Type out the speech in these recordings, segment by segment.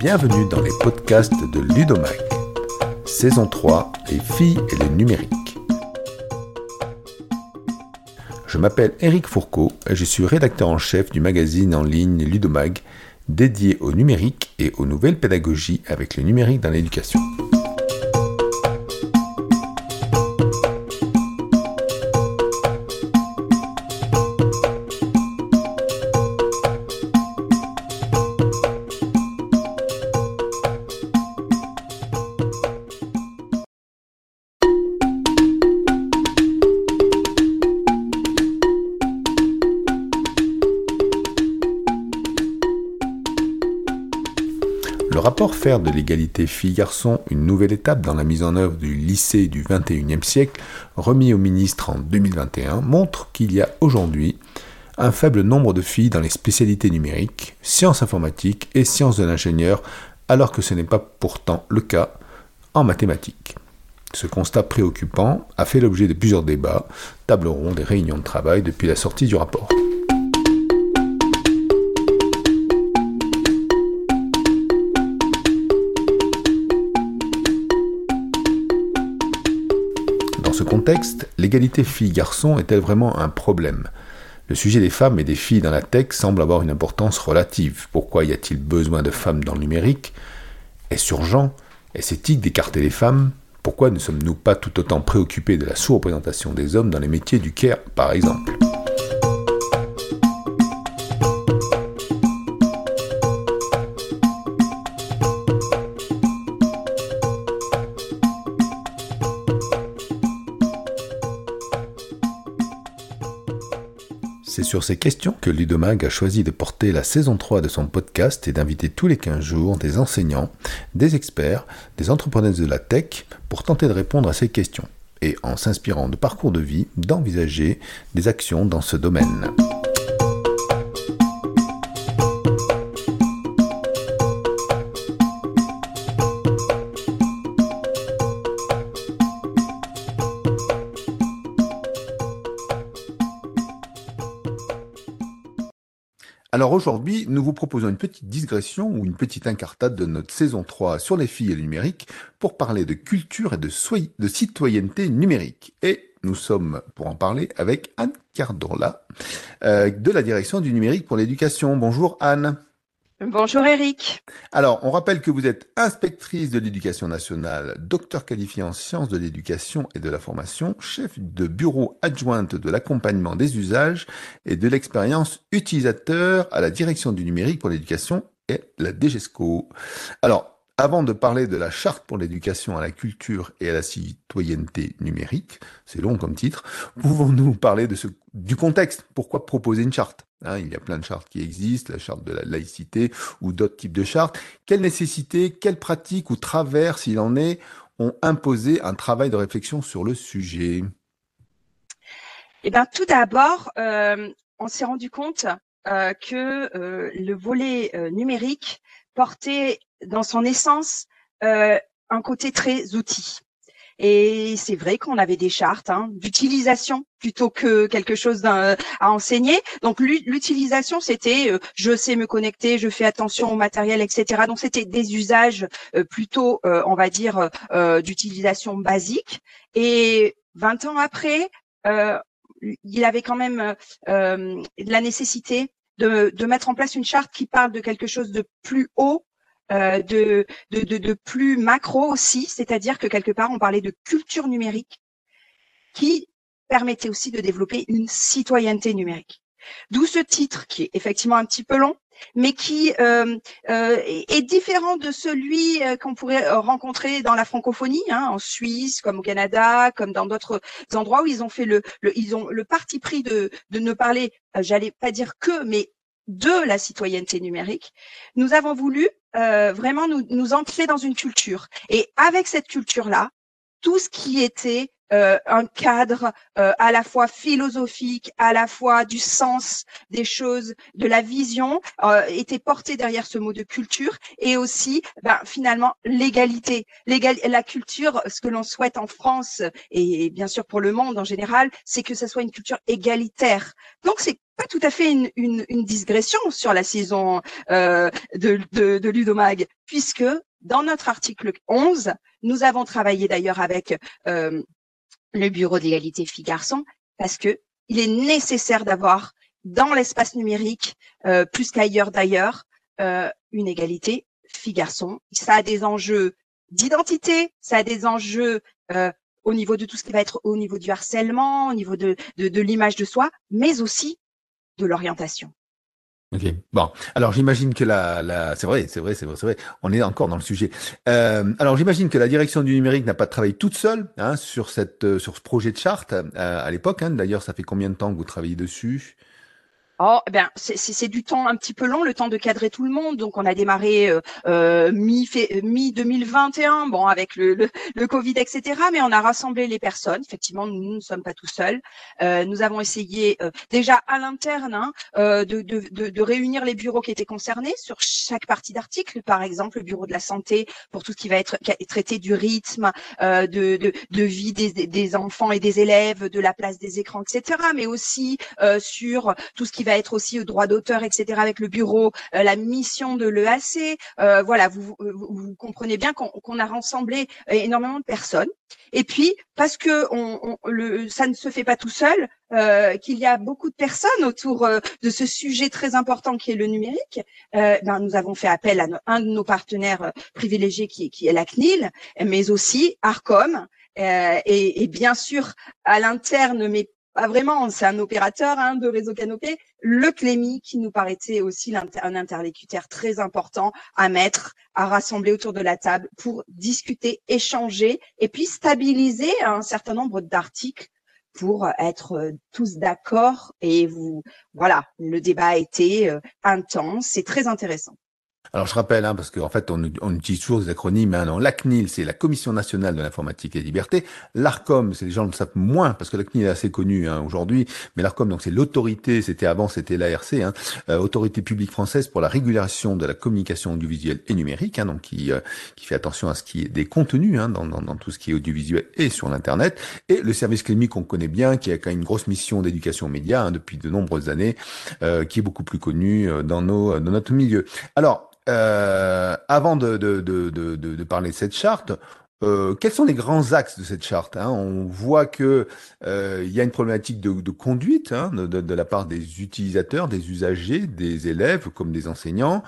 Bienvenue dans les podcasts de Ludomag. Saison 3, les filles et le numérique. Je m'appelle Eric Fourcault et je suis rédacteur en chef du magazine en ligne Ludomag, dédié au numérique et aux nouvelles pédagogies avec le numérique dans l'éducation. De l'égalité filles-garçons une nouvelle étape dans la mise en œuvre du lycée du XXIe siècle, remis au ministre en 2021, montre qu'il y a aujourd'hui un faible nombre de filles dans les spécialités numériques, sciences informatiques et sciences de l'ingénieur, alors que ce n'est pas pourtant le cas en mathématiques. Ce constat préoccupant a fait l'objet de plusieurs débats, tables rondes et réunions de travail depuis la sortie du rapport. Contexte, l'égalité filles-garçons est-elle vraiment un problème. Le sujet des femmes et des filles dans la tech semble avoir une importance relative. Pourquoi y a-t-il besoin de femmes dans le numérique? Est-ce urgent? Est-ce éthique d'écarter les femmes? Pourquoi ne sommes-nous pas tout autant préoccupés de la sous-représentation des hommes dans les métiers du care, par exemple? C'est sur ces questions que Ludomag a choisi de porter la saison 3 de son podcast et d'inviter tous les 15 jours des enseignants, des experts, des entrepreneurs de la tech pour tenter de répondre à ces questions et, en s'inspirant de parcours de vie, d'envisager des actions dans ce domaine. Alors aujourd'hui, nous vous proposons une petite digression ou une petite incartade de notre saison 3 sur les filles et le numérique pour parler de culture et de, citoyenneté numérique. Et nous sommes pour en parler avec Anne Cardorla euh, de la direction du numérique pour l'éducation. Bonjour Anne. Bonjour Eric. Alors, on rappelle que vous êtes inspectrice de l'éducation nationale, docteur qualifié en sciences de l'éducation et de la formation, chef de bureau adjointe de l'accompagnement des usages et de l'expérience utilisateur à la direction du numérique pour l'éducation et la DGESCO. Alors, avant de parler de la charte pour l'éducation à la culture et à la citoyenneté numérique, c'est long comme titre, pouvons-nous parler de du contexte? Pourquoi proposer une charte? Hein, Il y a plein de chartes qui existent, la charte de la laïcité ou d'autres types de chartes. Quelle nécessité, quelle pratique ou travers, s'il en est, ont imposé un travail de réflexion sur le sujet? Eh bien, tout d'abord, euh, on s'est rendu compte euh, que euh, le volet numérique portait dans son essence euh, un côté très outil. Et c'est vrai qu'on avait des chartes hein, d'utilisation plutôt que quelque chose à enseigner. Donc l'u- l'utilisation, c'était euh, je sais me connecter, je fais attention au matériel, etc. Donc c'était des usages euh, plutôt, euh, on va dire, euh, d'utilisation basique. Et 20 ans après, euh, il avait quand même la nécessité de, de mettre en place une charte qui parle de quelque chose de plus haut, euh, de, de, de, de plus macro aussi, c'est-à-dire que quelque part on parlait de culture numérique qui permettait aussi de développer une citoyenneté numérique. D'où ce titre qui est effectivement un petit peu long, mais qui euh, euh, est différent de celui euh, qu'on pourrait euh, rencontrer dans la francophonie, hein, en Suisse, comme au Canada, comme dans d'autres endroits où ils ont fait le, le ils ont le parti pris de, de ne parler, euh, j'allais pas dire que, mais de la citoyenneté numérique. Nous avons voulu euh, vraiment nous, nous ancrer dans une culture. Et avec cette culture-là, tout ce qui était euh, un cadre euh, à la fois philosophique, à la fois du sens des choses, de la vision, euh, était porté derrière ce mot de culture et aussi ben, finalement l'égalité. La culture, ce que l'on souhaite en France et bien sûr pour le monde en général, c'est que ce soit une culture égalitaire. Donc c'est pas tout à fait une, une, une digression sur la saison euh, de, de, de Ludomag, puisque dans notre article 11, nous avons travaillé d'ailleurs avec euh, le Bureau d'égalité filles-garçons parce que il est nécessaire d'avoir dans l'espace numérique, euh, plus qu'ailleurs d'ailleurs, euh, une égalité filles-garçons. Ça a des enjeux d'identité, ça a des enjeux euh, au niveau de tout ce qui va être au niveau du harcèlement, au niveau de, de l'image de soi, mais aussi de l'orientation. Ok, bon. Alors j'imagine que la, c'est vrai, c'est vrai, c'est vrai, c'est vrai. On est encore dans le sujet. Euh, alors j'imagine que la direction du numérique n'a pas travaillé toute seule hein, sur cette, euh, sur ce projet de charte euh, à l'époque. Hein. D'ailleurs, ça fait combien de temps que vous travaillez dessus? Oh, bien, c'est du temps un petit peu long, le temps de cadrer tout le monde. Donc, on a démarré euh, euh mi, 2021, bon, avec le, le, le, Covid, etc. Mais on a rassemblé les personnes. Effectivement, nous ne sommes pas tout seuls. Euh, nous avons essayé euh, déjà à l'interne hein, euh, de, de, de, de, réunir les bureaux qui étaient concernés sur chaque partie d'article. Par exemple, le bureau de la santé pour tout ce qui va être traité du rythme, de, de, de, vie des, des, enfants et des élèves, de la place des écrans, etc. Mais aussi sur tout ce qui va être aussi au droit d'auteur, etc. avec le bureau, euh, la mission de l'EAC. Euh, voilà, vous, vous, comprenez bien qu'on a rassemblé énormément de personnes. Et puis, parce que on, le, ça ne se fait pas tout seul, euh, qu'il y a beaucoup de personnes autour de ce sujet très important qui est le numérique, ben, nous avons fait appel à un de nos partenaires privilégiés qui, qui est la CNIL, mais aussi Arcom, et, et, bien sûr à l'interne, mais pas vraiment, c'est un opérateur hein, de réseau canopé, le Clémy qui nous paraissait aussi un interlocuteur très important à mettre, à rassembler autour de la table pour discuter, échanger et puis stabiliser un certain nombre d'articles pour être euh, tous d'accord et vous voilà le débat a été euh, intense c'est très intéressant alors je rappelle, hein, parce qu'en fait on, on, utilise toujours des acronymes. Hein, la CNIL, c'est la Commission nationale de l'informatique et des libertés. L'ARCOM, c'est les gens le savent moins parce que la CNIL est assez connue hein, aujourd'hui, mais l'ARCOM donc c'est l'autorité. C'était avant, c'était l'ARC, hein, euh, autorité publique française pour la régulation de la communication audiovisuelle et numérique, hein, donc qui euh, qui fait attention à ce qui est des contenus hein, dans, dans, dans, tout ce qui est audiovisuel et sur l'internet. Et le service CLEMI qu'on connaît bien, qui a quand même une grosse mission d'éducation aux médias hein, depuis de nombreuses années, euh, qui est beaucoup plus connu dans nos dans notre milieu. Alors euh, avant de, de, de, de, parler de cette charte, euh, quels sont les grands axes de cette charte hein? On voit que euh, il y a une problématique de, de conduite hein, de, de, la part des utilisateurs, des usagers, des élèves comme des enseignants.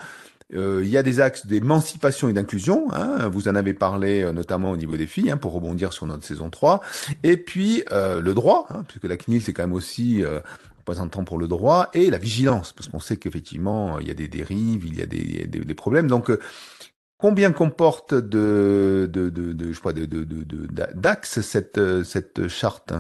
Euh, il y a des axes d'émancipation et d'inclusion. Hein, vous en avez parlé euh, notamment au niveau des filles, hein, pour rebondir sur notre saison 3. Et puis euh, le droit, hein, puisque la CNIL c'est quand même aussi représentant pour le droit, et la vigilance, parce qu'on sait qu'effectivement, il y a des dérives, il y a des, des, problèmes. Donc, euh, combien comporte de, de, de, je crois, d'axes cette, cette charte?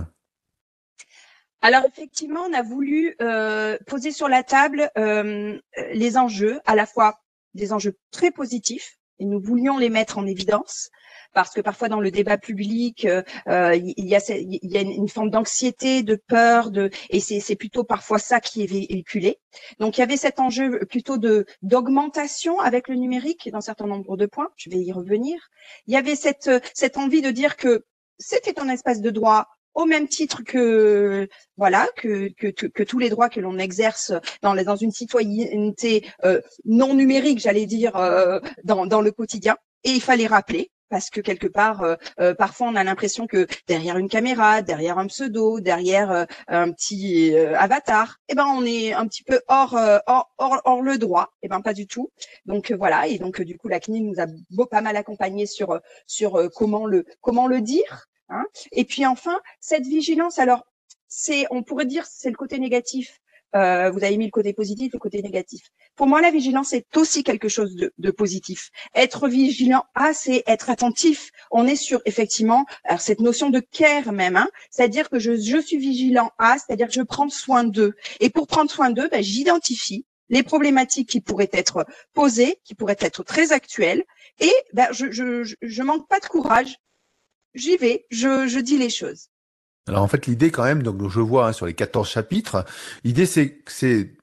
Alors effectivement, on a voulu euh, poser sur la table euh, les enjeux, à la fois des enjeux très positifs, et nous voulions les mettre en évidence, parce que parfois dans le débat public, euh, euh, il, y a, y a une forme d'anxiété, de peur, de, et c'est plutôt parfois ça qui est véhiculé. Donc il y avait cet enjeu plutôt de d'augmentation avec le numérique dans un certain nombre de points. Je vais y revenir. Il y avait cette cette envie de dire que c'était un espace de droit au même titre que voilà que que, que, tous les droits que l'on exerce dans dans une citoyenneté euh, non numérique, j'allais dire dans dans le quotidien. Et il fallait rappeler parce que quelque part, euh, euh, parfois on a l'impression que derrière une caméra, derrière un pseudo, derrière euh, un petit avatar, eh ben on est un petit peu hors, hors, hors, le droit. Eh ben pas du tout. Donc voilà. Et donc du coup la CNIL nous a beau, pas mal accompagné sur sur comment le comment le dire. Hein. Et puis enfin cette vigilance. Alors c'est, on pourrait dire, c'est le côté négatif euh, vous avez mis le côté positif, le côté négatif. Pour moi, la vigilance est aussi quelque chose de, de positif. Être vigilant, ah, c'est être attentif. On est sur effectivement alors cette notion de care même, hein, c'est-à-dire que je, je, suis vigilant à, c'est-à-dire que je prends soin d'eux. Et pour prendre soin d'eux, ben, j'identifie les problématiques qui pourraient être posées, qui pourraient être très actuelles, et ben, je, je, je manque pas de courage. J'y vais, je, je dis les choses. Alors en fait, l'idée quand même, donc je vois hein, sur les 14 chapitres, l'idée c'est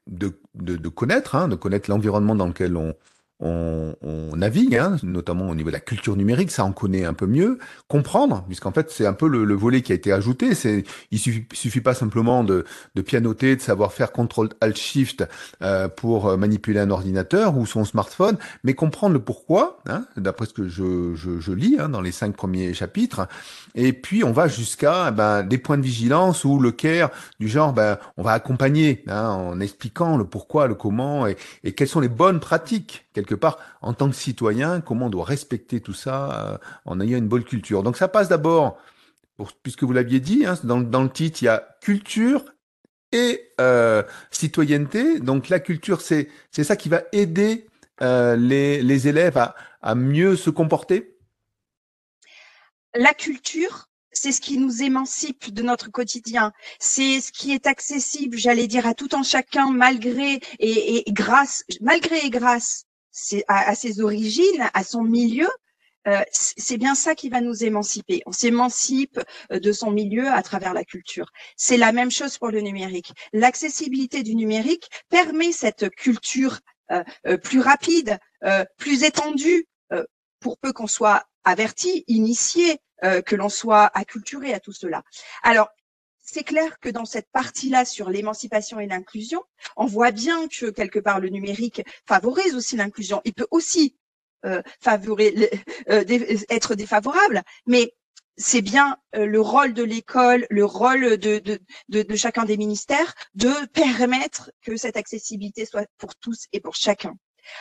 de, de, de, connaître, hein, de connaître l'environnement dans lequel on, on, on navigue, hein, notamment au niveau de la culture numérique, ça on connaît un peu mieux, comprendre, puisqu'en fait c'est un peu le, le, volet qui a été ajouté. C'est, il suffit, suffit pas simplement de, de pianoter, de savoir faire contrôle alt shift euh, pour manipuler un ordinateur ou son smartphone, mais comprendre le pourquoi, hein, d'après ce que je, je, je lis hein, dans les cinq premiers chapitres. Et puis on va jusqu'à ben, des points de vigilance ou le care du genre, ben, on va accompagner hein, en expliquant le pourquoi, le comment et, et quelles sont les bonnes pratiques quelque part, en tant que citoyen, comment on doit respecter tout ça euh, en ayant une bonne culture. Donc ça passe d'abord, puisque vous l'aviez dit, hein, dans, le titre, il y a culture et euh, citoyenneté. Donc la culture, c'est ça qui va aider euh, les, les élèves à, à mieux se comporter. La culture, c'est ce qui nous émancipe de notre quotidien. C'est ce qui est accessible, j'allais dire, à tout en chacun, malgré et, et grâce, malgré et grâce à, à, ses origines, à son milieu, euh, c'est bien ça qui va nous émanciper. On s'émancipe euh, de son milieu à travers la culture. C'est la même chose pour le numérique. L'accessibilité du numérique permet cette culture euh, euh plus rapide, euh, plus étendue, pour peu qu'on soit averti, initié, que l'on soit acculturé à tout cela. Alors, c'est clair que dans cette partie-là sur l'émancipation et l'inclusion, on voit bien que quelque part le numérique favorise aussi l'inclusion. Il peut aussi euh, euh, être défavorable, mais c'est bien euh, le rôle de l'école, le rôle de, de, de, de, chacun des ministères de permettre que cette accessibilité soit pour tous et pour chacun.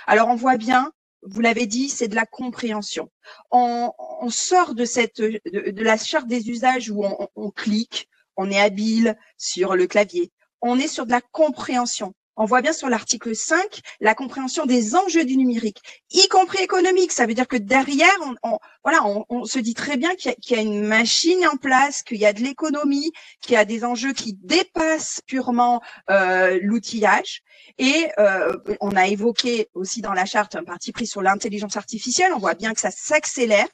Alors on voit bien, vous l'avez dit, c'est de la compréhension. On, on sort de cette de, la charte des usages où on, on clique, on est habile sur le clavier. On est sur de la compréhension. On voit bien sur l'article 5 la compréhension des enjeux du numérique, y compris économique. Ça veut dire que derrière, on, voilà, on, se dit très bien qu'il y, a une machine en place, qu'il y a de l'économie, qu'il y a des enjeux qui dépassent purement euh, l'outillage. Et euh, on a évoqué aussi dans la charte un parti pris sur l'intelligence artificielle. On voit bien que ça s'accélère.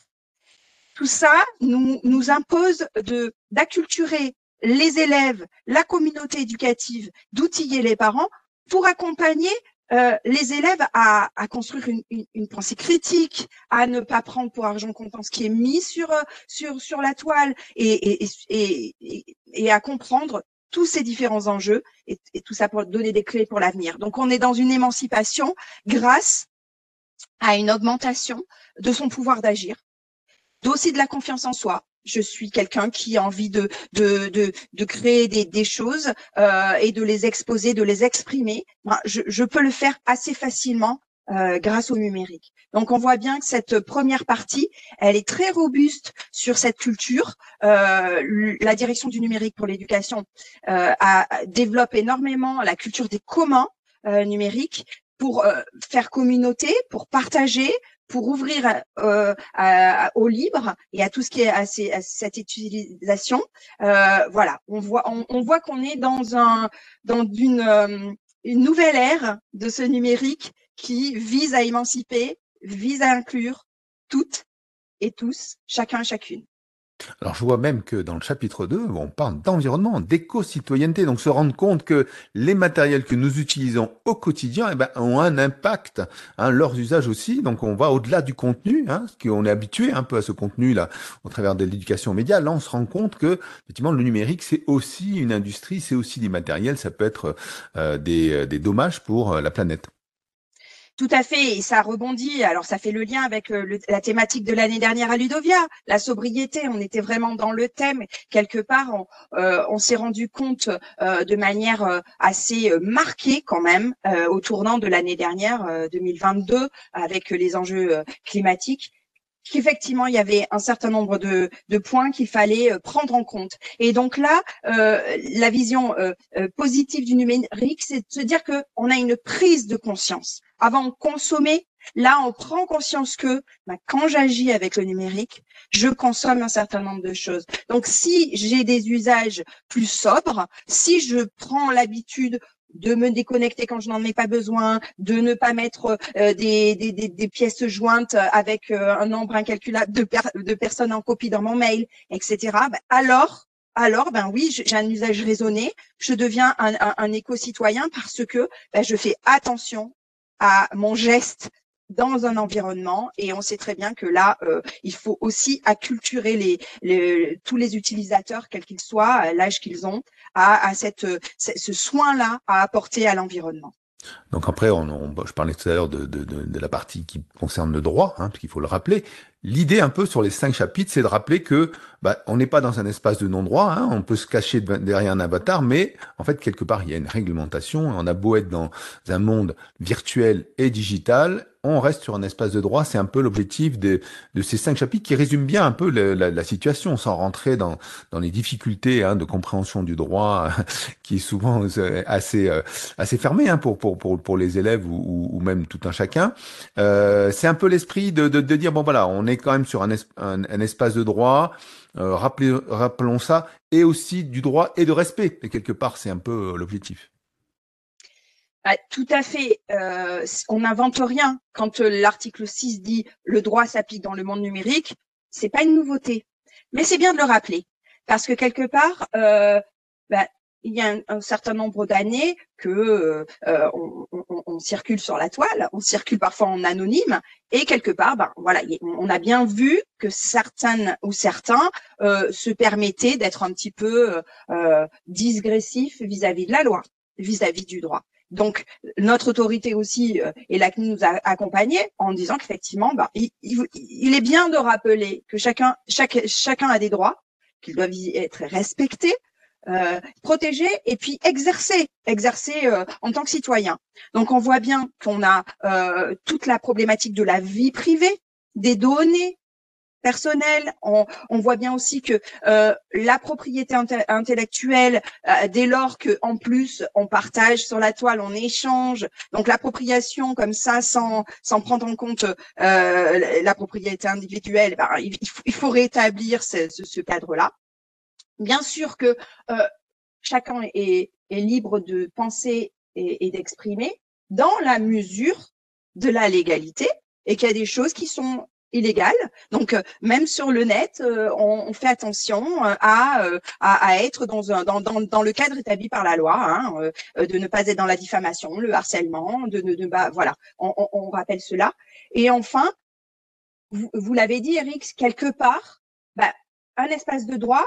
Tout ça nous, nous impose d'acculturer les élèves, la communauté éducative, d'outiller les parents pour accompagner euh, les élèves à, construire une, pensée critique, à ne pas prendre pour argent comptant ce qui est mis sur euh, sur sur la toile et, et, et, et à comprendre tous ces différents enjeux et, et, tout ça pour donner des clés pour l'avenir. Donc on est dans une émancipation grâce à une augmentation de son pouvoir d'agir, aussi de la confiance en soi, je suis quelqu'un qui a envie de, de, de, de créer des, choses euh, et de les exposer, de les exprimer, je, peux le faire assez facilement euh, grâce au numérique. Donc on voit bien que cette première partie, elle est très robuste sur cette culture. Euh, la direction du numérique pour l'éducation euh, développe énormément la culture des communs numériques pour faire communauté, pour partager, pour ouvrir euh, au libre et à tout ce qui est à, cette utilisation. Euh, voilà, on voit, on, voit qu'on est dans un dans une, euh, une nouvelle ère de ce numérique qui vise à émanciper, vise à inclure toutes et tous, chacun et chacune. Alors je vois même que dans le chapitre 2, on parle d'environnement, d'éco-citoyenneté, donc se rendre compte que les matériels que nous utilisons au quotidien eh ben, ont un impact, hein, leurs usages aussi, donc on va au-delà du contenu, hein, qu'on est habitué un peu à ce contenu-là au travers de l'éducation média, là on se rend compte que effectivement le numérique c'est aussi une industrie, c'est aussi des matériels, ça peut être euh, des, des dommages pour euh, la planète. Tout à fait, et ça rebondit. Alors ça fait le lien avec euh, la thématique de l'année dernière à Ludovia, la sobriété. On était vraiment dans le thème. Quelque part, on, euh, s'est rendu compte euh, de manière assez marquée quand même au tournant de l'année dernière, 2022, avec les enjeux climatiques qu'effectivement il y avait un certain nombre de, points qu'il fallait prendre en compte. Et donc là, la vision euh, positive du numérique, c'est de se dire que on a une prise de conscience avant de consommer, là, on prend conscience que bah, quand j'agis avec le numérique, je consomme un certain nombre de choses. Donc, si j'ai des usages plus sobres, si je prends l'habitude de me déconnecter quand je n'en ai pas besoin, de ne pas mettre euh, des, des, des, pièces jointes avec euh, un nombre incalculable de, de, personnes en copie dans mon mail, etc. Bah, alors, alors ben oui, j'ai un usage raisonné, je deviens un, éco-citoyen parce que ben, je fais attention à mon geste dans un environnement et on sait très bien que là, euh, il faut aussi acculturer les, tous les utilisateurs, quels qu'ils soient, l'âge qu'ils ont, à, cette, ce soin-là à apporter à l'environnement. Donc après, on, je parlais tout à l'heure de, de, de, la partie qui concerne le droit, hein, parce qu'il faut le rappeler. L'idée un peu sur les cinq chapitres, c'est de rappeler que bah, on n'est pas dans un espace de non-droit, hein, on peut se cacher derrière un avatar, mais en fait, quelque part, il y a une réglementation. On a beau être dans un monde virtuel et digital, on reste sur un espace de droit. C'est un peu l'objectif de, ces cinq chapitres qui résument bien un peu la, situation, sans rentrer dans, les difficultés hein, de compréhension du droit, qui est souvent euh, assez, euh, assez fermé hein, pour, les élèves ou, même tout un chacun. Euh, c'est un peu l'esprit de, dire, bon voilà, on est quand même sur un, espace de droit, euh, rappelons ça, et aussi du droit et de respect. Et quelque part, c'est un peu l'objectif. Bah, tout à fait. Euh, on n'invente rien. Quand euh, l'article 6 dit le droit s'applique dans le monde numérique, c'est pas une nouveauté. Mais c'est bien de le rappeler. Parce que quelque part, euh, bah, il y a un, certain nombre d'années que euh, on, on, on, circule sur la toile, on circule parfois en anonyme, et quelque part, ben voilà, on a bien vu que certaines ou certains euh, se permettaient d'être un petit peu euh, disgressifs vis-à-vis de la loi, vis-à-vis du droit. Donc, notre autorité aussi euh, et la nous a accompagnés en disant qu'effectivement, bah, il, est bien de rappeler que chacun, chaque, chacun a des droits, qu'ils doivent être respectés, euh, protégés et puis exercer, exercer euh, en tant que citoyen. Donc, on voit bien qu'on a toute la problématique de la vie privée, des données, personnel. On, voit bien aussi que euh, la propriété intellectuelle, euh, dès lors que en plus on partage sur la toile, on échange, donc l'appropriation comme ça, sans sans prendre en compte euh, la propriété individuelle, ben, il, faut, rétablir ce, cadre-là. Bien sûr que chacun est, libre de penser et d'exprimer dans la mesure de la légalité et qu'il y a des choses qui sont illégale. Donc euh, même sur le net, euh, on, fait attention euh, à, à, être dans, un, dans, dans, le cadre établi par la loi, hein, de ne pas être dans la diffamation, le harcèlement, de ne pas voilà. On, on, rappelle cela. Et enfin, vous, vous l'avez dit, Eric, quelque part, bah, un espace de droit,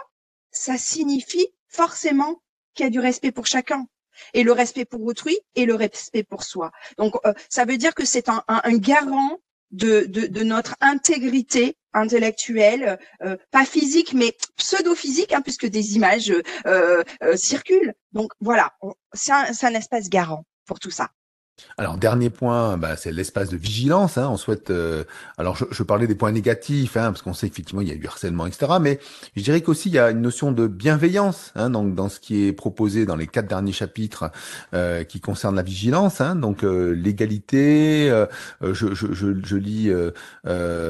ça signifie forcément qu'il y a du respect pour chacun et le respect pour autrui et le respect pour soi. Donc, ça veut dire que c'est un, un, un, garant de, de, notre intégrité intellectuelle, euh, pas physique, mais pseudo-physique, hein, puisque des images euh, euh, circulent. Donc voilà, c'est un, un espace garant pour tout ça. Alors dernier point, bah, c'est l'espace de vigilance. Hein. On souhaite. Euh, alors je, parlais des points négatifs, hein, parce qu'on sait qu'effectivement il y a du harcèlement, etc. Mais je dirais qu'aussi il y a une notion de bienveillance hein, donc dans ce qui est proposé dans les quatre derniers chapitres euh, qui concernent la vigilance. Hein. Donc euh, l'égalité, je, lis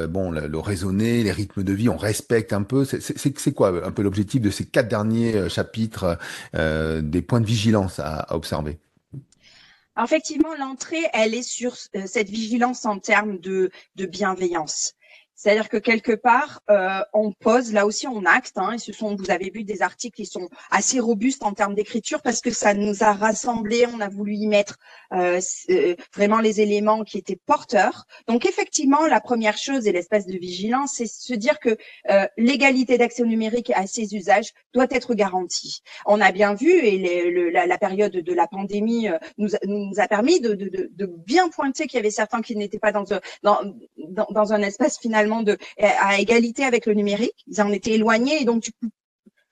bon le, raisonner, les rythmes de vie, on respecte un peu. C'est quoi un peu l'objectif de ces quatre derniers chapitres des points de vigilance à observer? Effectivement, l'entrée, elle est sur euh, cette vigilance en termes de, de bienveillance. C'est-à-dire que quelque part, euh, on pose, là aussi on acte, hein, et ce sont, vous avez vu des articles qui sont assez robustes en termes d'écriture parce que ça nous a rassemblés, on a voulu y mettre euh, euh, vraiment les éléments qui étaient porteurs. Donc effectivement, la première chose et l'espèce de vigilance, c'est se dire que l'égalité d'accès au numérique à ses usages doit être garantie. On a bien vu, et la, période de la pandémie nous, nous a permis de, de, de, bien pointer qu'il y avait certains qui n'étaient pas dans, dans, dans, dans un espace finalement de, à égalité avec le numérique. Ils en étaient éloignés et donc du coup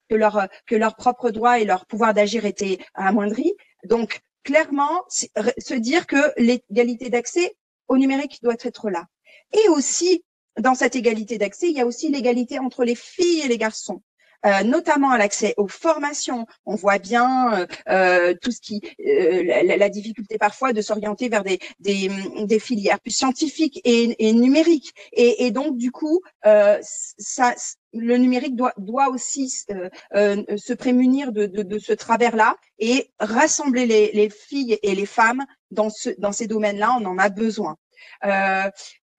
que leur que leurs propres droits et leur pouvoir d'agir étaient amoindris. Donc clairement, se dire que l'égalité d'accès au numérique doit être là. Et aussi, dans cette égalité d'accès, il y a aussi l'égalité entre les filles et les garçons. Euh, notamment à l'accès aux formations. On voit bien euh, euh, tout ce qui, la, difficulté parfois de s'orienter vers des, des, des, filières plus scientifiques et, et numériques. Et, et, donc du coup, ça, le numérique doit, doit aussi se prémunir de, de, de ce travers-là et rassembler les, les, filles et les femmes dans, ce, dans ces domaines-là. On en a besoin. Euh,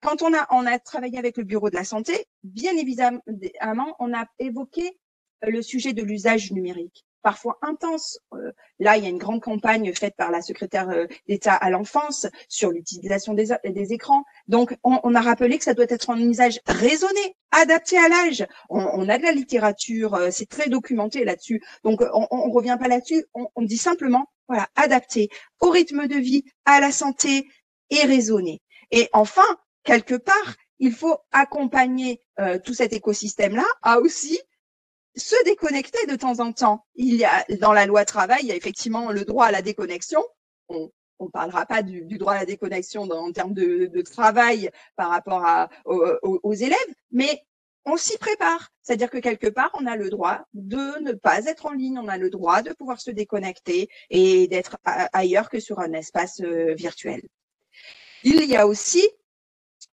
quand on a, on a travaillé avec le Bureau de la santé, bien évidemment, on a évoqué le sujet de l'usage numérique parfois intense. Euh, là, il y a une grande campagne faite par la secrétaire euh, d'État à l'enfance sur l'utilisation des, des, écrans. Donc, on, on, a rappelé que ça doit être un usage raisonné, adapté à l'âge. On, on, a de la littérature, euh, c'est très documenté là-dessus. Donc, on, on revient pas là-dessus. On, on dit simplement, voilà, adapté au rythme de vie, à la santé et raisonné. Et enfin, quelque part, il faut accompagner euh, tout cet écosystème-là à aussi se déconnecter de temps en temps. Il y a dans la loi travail, il y a effectivement le droit à la déconnexion. On ne parlera pas du, droit à la déconnexion en termes de, travail par rapport aux, élèves, mais on s'y prépare. C'est-à-dire que quelque part, on a le droit de ne pas être en ligne, on a le droit de pouvoir se déconnecter et d'être ailleurs que sur un espace euh, virtuel. Il y a aussi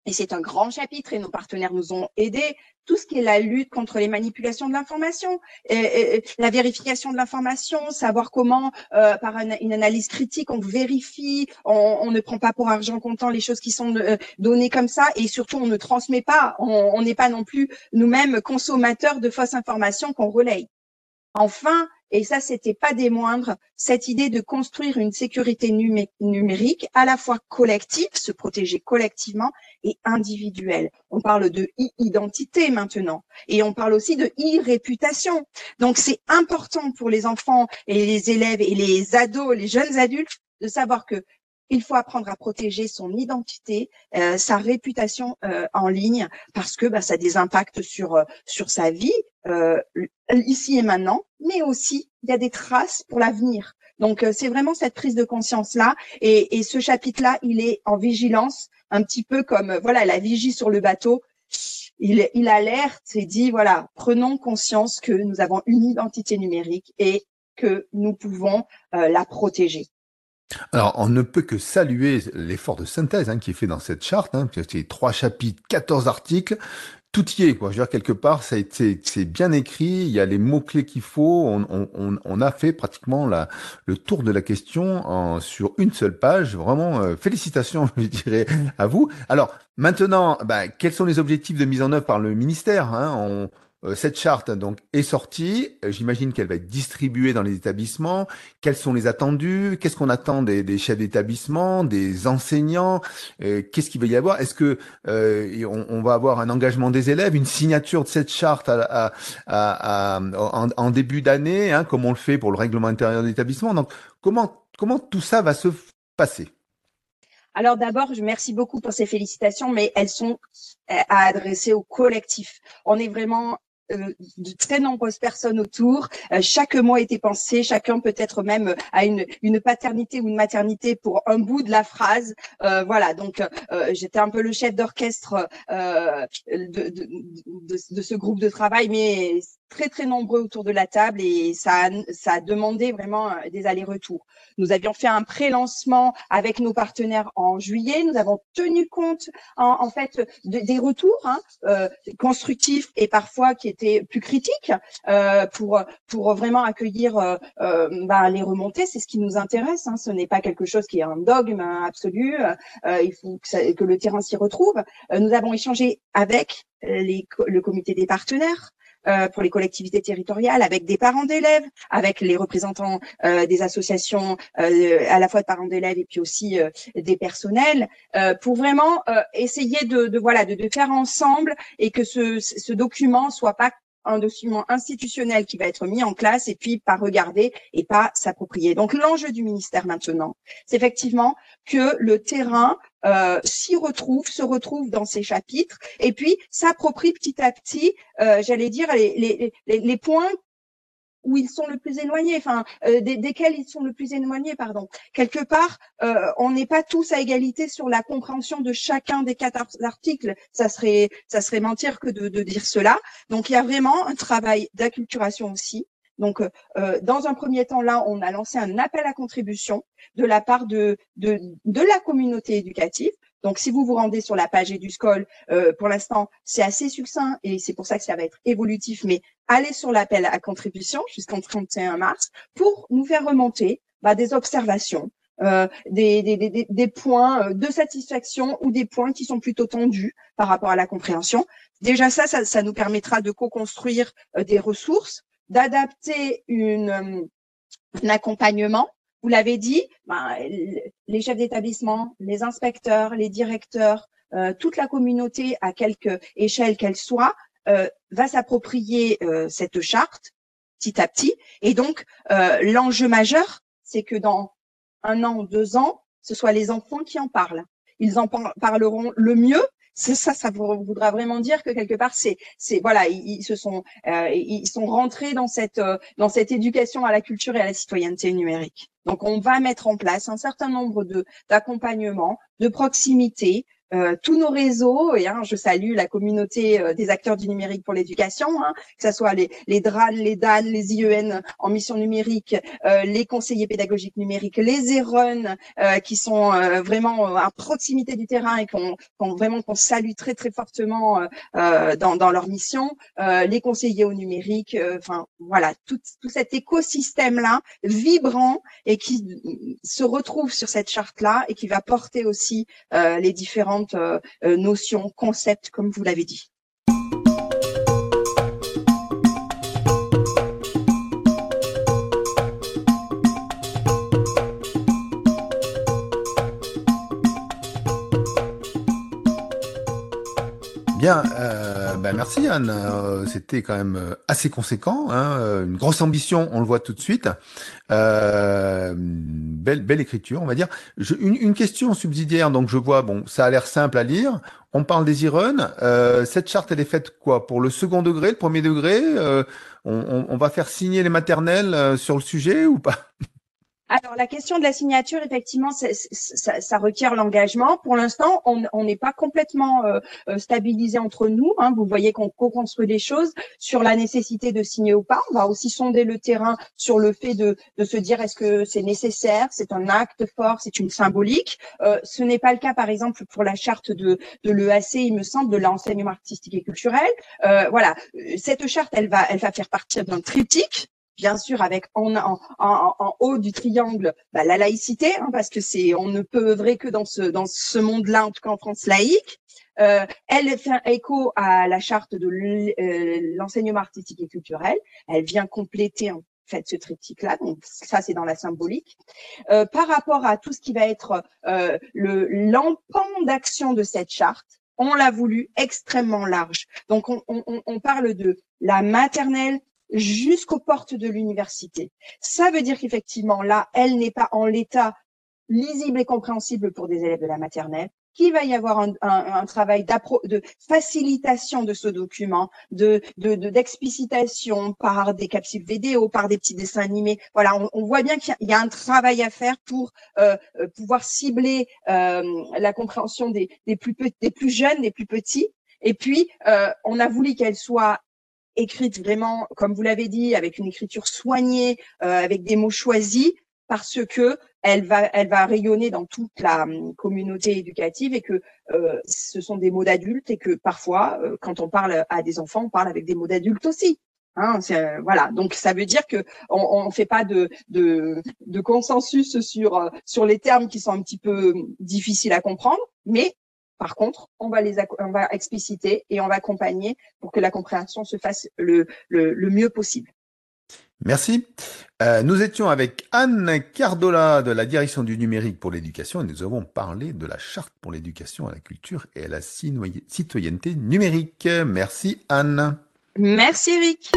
et c'est un grand chapitre et nos partenaires nous ont aidés. Tout ce qui est la lutte contre les manipulations de l'information, la vérification de l'information, savoir comment, euh, par une, analyse critique, on vérifie, on, ne prend pas pour argent comptant les choses qui sont euh, données comme ça, et surtout on ne transmet pas, on n'est pas non plus nous-mêmes consommateurs de fausses informations qu'on relaye. Enfin, et ça, c'était pas des moindres, cette idée de construire une sécurité numérique à la fois collective, se protéger collectivement et individuelle. On parle de e-identité maintenant et on parle aussi de e-réputation. Donc, c'est important pour les enfants et les élèves et les ados, les jeunes adultes de savoir que il faut apprendre à protéger son identité, euh, sa réputation euh, en ligne, parce que bah, ça a des impacts sur euh, sur sa vie ici et maintenant, mais aussi il y a des traces pour l'avenir. Donc c'est vraiment cette prise de conscience là, et, et ce chapitre là, il est en vigilance, un petit peu comme voilà la vigie sur le bateau. Il, il alerte et dit voilà, prenons conscience que nous avons une identité numérique et que nous pouvons la protéger. Alors, on ne peut que saluer l'effort de synthèse hein, qui est fait dans cette charte. Hein, c'est trois chapitres, 14 articles. Tout y est, quoi. Je veux dire, quelque part, ça a été, c'est bien écrit. Il y a les mots-clés qu'il faut. On, a fait pratiquement le tour de la question en, sur une seule page. Vraiment, euh, félicitations, je dirais, à vous. Alors, maintenant, bah, quels sont les objectifs de mise en œuvre par le ministère hein? Cette charte donc est sortie. Euh, j'imagine qu'elle va être distribuée dans les établissements. Quels sont les attendus? Qu'est-ce qu'on attend des, chefs d'établissement, des enseignants? Euh, Qu'est-ce qu'il va y avoir? Est-ce que on, va avoir un engagement des élèves, une signature de cette charte à, en, début d'année, hein, comme on le fait pour le règlement intérieur de l'établissement? Donc comment comment tout ça va se passer? Alors d'abord, je merci beaucoup pour ces félicitations, mais elles sont à adresser au collectif. On est vraiment euh, de très nombreuses personnes autour. Euh, chaque mot été pensé, chacun peut-être même a une, une paternité ou une maternité pour un bout de la phrase. Euh, voilà, donc j'étais un peu le chef d'orchestre de, de, de, ce groupe de travail, mais très très nombreux autour de la table et ça a, ça a demandé vraiment euh, des allers-retours. Nous avions fait un pré-lancement avec nos partenaires en juillet. Nous avons tenu compte en, fait des retours hein, euh, constructifs et parfois qui étaient plus critiques euh, pour pour vraiment accueillir euh, euh bah, les remontées. C'est ce qui nous intéresse. Hein. Ce n'est pas quelque chose qui est un dogme absolu. Euh, il faut que, que le terrain s'y retrouve. nous avons échangé avec les, le comité des partenaires, euh, pour les collectivités territoriales, avec des parents d'élèves, avec les représentants euh, des associations euh, à la fois de parents d'élèves et puis aussi des personnels, pour vraiment essayer de, de voilà de, de, faire ensemble et que ce, ce document soit pas un document institutionnel qui va être mis en classe et puis pas regarder et pas s'approprier. Donc l'enjeu du ministère maintenant, c'est effectivement que le terrain euh, s'y retrouve, se retrouve dans ces chapitres et puis s'approprie petit à petit, euh, j'allais dire, les, les, les, les points où ils sont le plus éloignés, enfin euh, desquels ils sont le plus éloignés, pardon. Quelque part, euh, on n'est pas tous à égalité sur la compréhension de chacun des quatre articles. Ça serait, ça serait mentir que de, de dire cela. Donc il y a vraiment un travail d'acculturation aussi. Donc, euh, dans un premier temps, là, on a lancé un appel à contribution de la part de, de, de la communauté éducative donc, si vous vous rendez sur la page EduScol, euh, pour l'instant, c'est assez succinct et c'est pour ça que ça va être évolutif, mais allez sur l'appel à contribution jusqu'en 31 mars pour nous faire remonter bah, des observations, euh, des, des, des, des, points euh, de satisfaction ou des points qui sont plutôt tendus par rapport à la compréhension. Déjà ça, ça, ça nous permettra de co-construire euh, des ressources d'adapter un accompagnement. Vous l'avez dit, ben, les chefs d'établissement, les inspecteurs, les directeurs, euh, toute la communauté à quelque échelle qu'elle soit euh, va s'approprier euh, cette charte petit à petit. Et donc l'enjeu majeur, c'est que dans un an ou deux ans, ce soit les enfants qui en parlent. Ils en parleront le mieux c'est ça, ça voudra vraiment dire que quelque part, c'est, c'est voilà, ils, se sont, euh, ils sont rentrés dans cette, euh, dans cette éducation à la culture et à la citoyenneté numérique. Donc, on va mettre en place un certain nombre de d'accompagnements, de proximité, euh, tous nos réseaux, et hein, je salue la communauté euh, des acteurs du numérique pour l'éducation, hein, que ce soit les, les DRAN, les DAN, les IEN en mission numérique, euh, les conseillers pédagogiques numériques, les ERON, qui sont vraiment à proximité du terrain et qu'on vraiment qu'on salue très très fortement dans, dans leur mission, les conseillers au numérique, enfin voilà, tout, tout cet écosystème-là vibrant et qui se retrouve sur cette charte-là et qui va porter aussi les différentes euh, euh, notions, concepts, comme vous l'avez dit. Bien, euh, ben merci Anne. C'était quand même assez conséquent, hein, une grosse ambition, on le voit tout de suite. Euh, belle, belle écriture, on va dire. une, question subsidiaire, donc je vois, bon, ça a l'air simple à lire. On parle des Euh, cette charte, elle est faite quoi? Pour le second degré, le premier degré? Euh, on, va faire signer les maternelles euh, sur le sujet ou pas? Alors la question de la signature, effectivement, ça, ça, requiert l'engagement. Pour l'instant, on n'est pas complètement euh, euh, stabilisé entre nous. Hein. Vous voyez qu'on co-construit les choses sur la nécessité de signer ou pas. On va aussi sonder le terrain sur le fait de, de se dire est-ce que c'est nécessaire, c'est un acte fort, c'est une symbolique. Euh, ce n'est pas le cas, par exemple, pour la charte de, de l'EAC, il me semble, de l'enseignement artistique et culturel. Euh, voilà, cette charte, elle va, elle va faire partir d'un triptyque bien sûr avec en, en, en, haut du triangle bah, la laïcité, hein, parce que c'est on ne peut œuvrer que dans ce dans ce monde-là, en tout cas en France laïque. Euh, elle fait écho à la charte de euh, l'enseignement artistique et culturel. Elle vient compléter en fait ce triptyque-là. Donc ça, c'est dans la symbolique. Euh, par rapport à tout ce qui va être euh, le l'empan d'action de cette charte, on l'a voulu extrêmement large. Donc on, on, on parle de la maternelle, jusqu'aux portes de l'université. Ça veut dire qu'effectivement, là, elle n'est pas en l'état lisible et compréhensible pour des élèves de la maternelle, qu'il va y avoir un, un, travail de facilitation de ce document, de d'explicitation de, par des capsules vidéo, par des petits dessins animés. Voilà, on, voit bien qu'il y, a un travail à faire pour euh, euh, pouvoir cibler euh, la compréhension des, des, plus, des plus jeunes, des plus petits. Et puis, euh, on a voulu qu'elle soit écrite vraiment, comme vous l'avez dit, avec une écriture soignée, euh, avec des mots choisis, parce que elle va, elle va rayonner dans toute la hum, communauté éducative et que euh, ce sont des mots d'adultes et que parfois, euh, quand on parle à des enfants, on parle avec des mots d'adultes aussi. Hein, voilà, donc ça veut dire que on, ne fait pas de, de, de consensus sur sur les termes qui sont un petit peu hum, difficiles à comprendre, mais par contre, on va les on va expliciter et on va accompagner pour que la compréhension se fasse le, le, mieux possible. Merci. Euh, nous étions avec Anne Cardola de la direction du numérique pour l'éducation et nous avons parlé de la charte pour l'éducation à la culture et à la citoyenneté numérique. Merci Anne. Merci Eric.